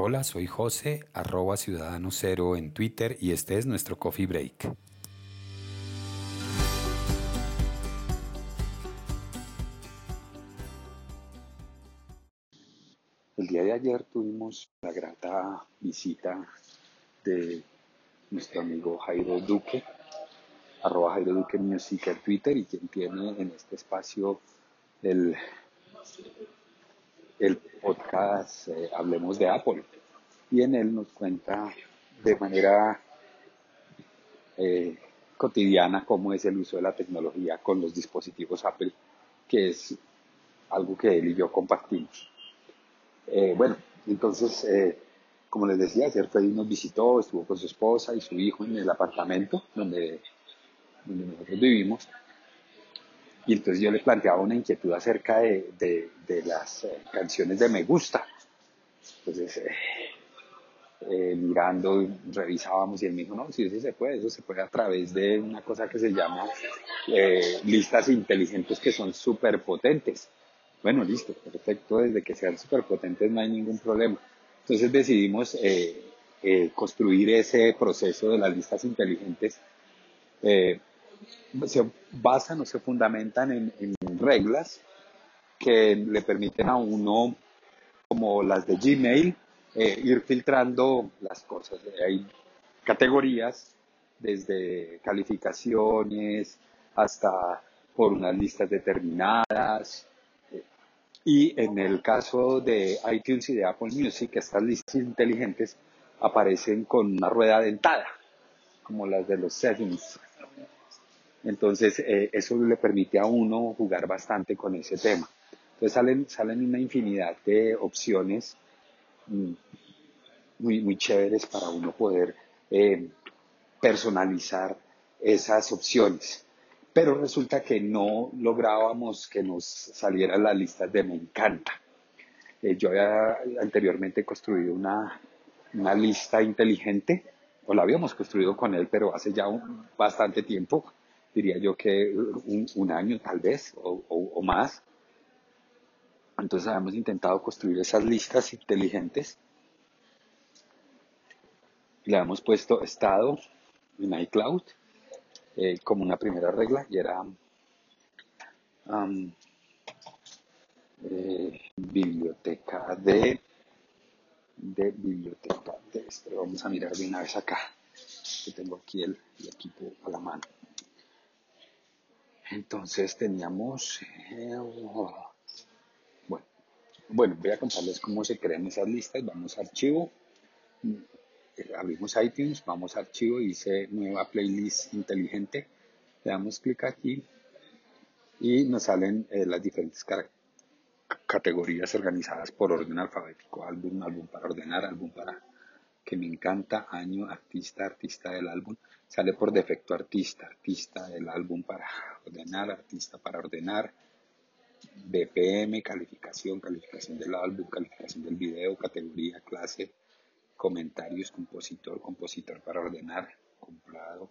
Hola, soy José, arroba ciudadano cero en Twitter y este es nuestro Coffee Break. El día de ayer tuvimos la grata visita de nuestro amigo Jairo Duque, arroba Jairo Duque Music en Twitter y quien tiene en este espacio el, el podcast eh, Hablemos de Apple. Y en él nos cuenta de manera eh, cotidiana cómo es el uso de la tecnología con los dispositivos Apple, que es algo que él y yo compartimos. Eh, bueno, entonces, como les decía, ayer Freddy nos visitó, estuvo con su esposa y su hijo en el apartamento donde donde nosotros vivimos. Y entonces yo le planteaba una inquietud acerca de, de, las eh, canciones de Me Gusta. Entonces, eh, eh, mirando, revisábamos y él me dijo, no, si eso se puede, eso se puede a través de una cosa que se llama listas inteligentes que son súper potentes. Bueno, listo, perfecto, desde que sean súper potentes no hay ningún problema. Entonces decidimos construir ese proceso de las listas inteligentes se basan o se fundamentan en, reglas que le permiten a uno, como las de Gmail, eh, ir filtrando las cosas. Hay categorías desde calificaciones hasta por unas listas determinadas. Y en el caso de iTunes y de Apple Music, estas listas inteligentes aparecen con una rueda dentada, como las de los settings entonces, eh, eso le permite a uno jugar bastante con ese tema. Entonces, salen, salen una infinidad de opciones mm, muy, muy chéveres para uno poder eh, personalizar esas opciones. Pero resulta que no lográbamos que nos salieran las listas de me encanta. Eh, yo había anteriormente construido una, una lista inteligente, o la habíamos construido con él, pero hace ya bastante tiempo, diría yo que un, año tal vez o, más. Entonces habíamos intentado construir esas listas inteligentes. Le habíamos puesto estado en iCloud eh, como una primera regla y era eh, biblioteca de, de biblioteca de este. Vamos a mirar de una vez acá. que tengo aquí el equipo a la mano. Entonces teníamos, eh, bueno, bueno, voy a contarles cómo se crean esas listas. Vamos a archivo, eh, abrimos iTunes, vamos a archivo, dice nueva playlist inteligente, le damos clic aquí y nos salen eh, las diferentes categorías organizadas por orden alfabético, álbum, álbum para ordenar, álbum para que me encanta, año, artista, artista del álbum, sale por defecto artista, artista del álbum para ordenar, artista para ordenar, BPM, calificación, calificación del álbum, calificación del video, categoría, clase, comentarios, compositor, compositor para ordenar, comprado,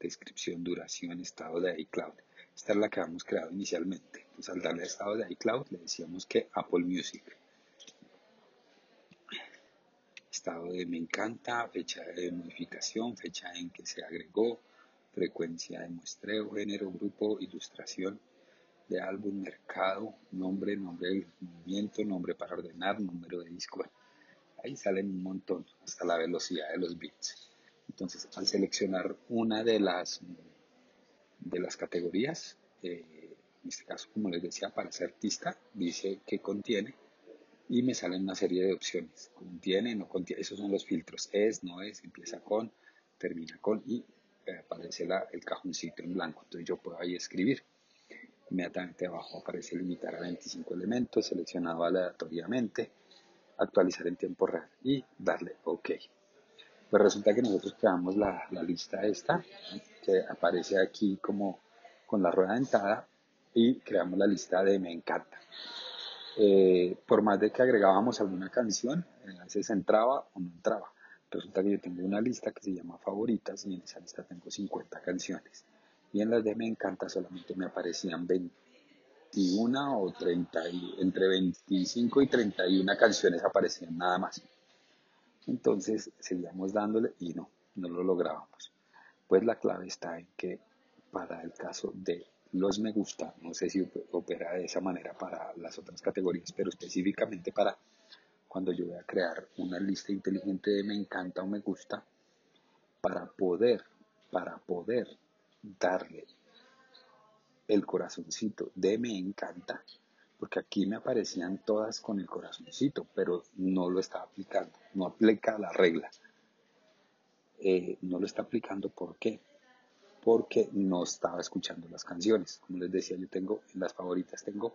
descripción, duración, estado de iCloud. Esta es la que habíamos creado inicialmente. Entonces al darle estado de iCloud le decíamos que Apple Music estado de me encanta, fecha de modificación, fecha en que se agregó, frecuencia de muestreo, género, grupo, ilustración de álbum, mercado, nombre, nombre del movimiento, nombre para ordenar, número de disco. Ahí salen un montón, hasta la velocidad de los bits. Entonces, al seleccionar una de las, de las categorías, eh, en este caso, como les decía, para ser artista, dice que contiene y me salen una serie de opciones. Contiene, no contiene, esos son los filtros. Es, no es, empieza con, termina con y eh, aparece la, el cajoncito en blanco. Entonces yo puedo ahí escribir. Inmediatamente abajo aparece limitar a 25 elementos, seleccionado aleatoriamente, actualizar en tiempo real y darle OK. Pues resulta que nosotros creamos la, la lista esta, que aparece aquí como con la rueda dentada y creamos la lista de me encanta. Eh, por más de que agregábamos alguna canción, a veces entraba o no entraba. Resulta que yo tengo una lista que se llama favoritas y en esa lista tengo 50 canciones. Y en las de me encanta solamente me aparecían 21 o 30, entre 25 y 31 canciones aparecían nada más. Entonces seguíamos dándole y no, no lo lográbamos. Pues la clave está en que para el caso de los me gusta, no sé si opera de esa manera para las otras categorías, pero específicamente para cuando yo voy a crear una lista inteligente de me encanta o me gusta, para poder, para poder darle el corazoncito de me encanta, porque aquí me aparecían todas con el corazoncito, pero no lo estaba aplicando, no aplica la regla. Eh, no lo está aplicando, ¿por qué? Porque no estaba escuchando las canciones. Como les decía, yo tengo en las favoritas, tengo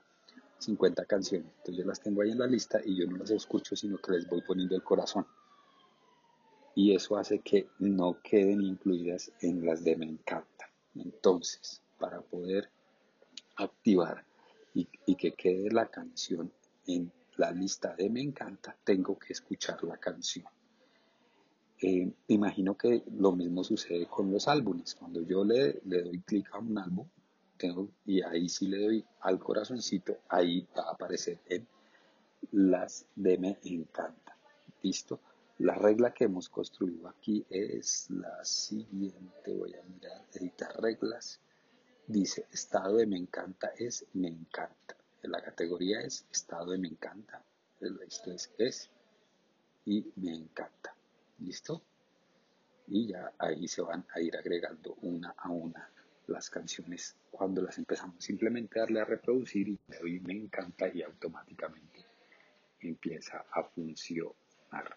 50 canciones, entonces yo las tengo ahí en la lista y yo no las escucho, sino que les voy poniendo el corazón. Y eso hace que no queden incluidas en las de me encanta. Entonces, para poder activar y, que quede la canción en la lista de me encanta, tengo que escuchar la canción. Eh, imagino que lo mismo sucede con los álbumes. Cuando yo le, doy clic a un álbum y ahí sí le doy al corazoncito, ahí va a aparecer en las de me encanta. ¿Listo? La regla que hemos construido aquí es la siguiente. Voy a mirar, editar reglas dice estado de me encanta es me encanta. La categoría es estado de me encanta. Esto es es y me encanta. ¿Listo? Y ya ahí se van a ir agregando una a una las canciones cuando las empezamos. Simplemente darle a reproducir y me encanta y automáticamente empieza a funcionar.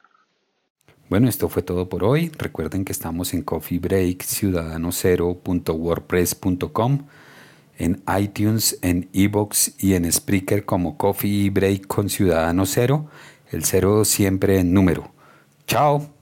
Bueno, esto fue todo por hoy. Recuerden que estamos en coffeebreakciudadanocero.wordpress.com, en iTunes, en Evox y en Spreaker como Coffee Break con Ciudadano Cero, el cero siempre en número. Chao.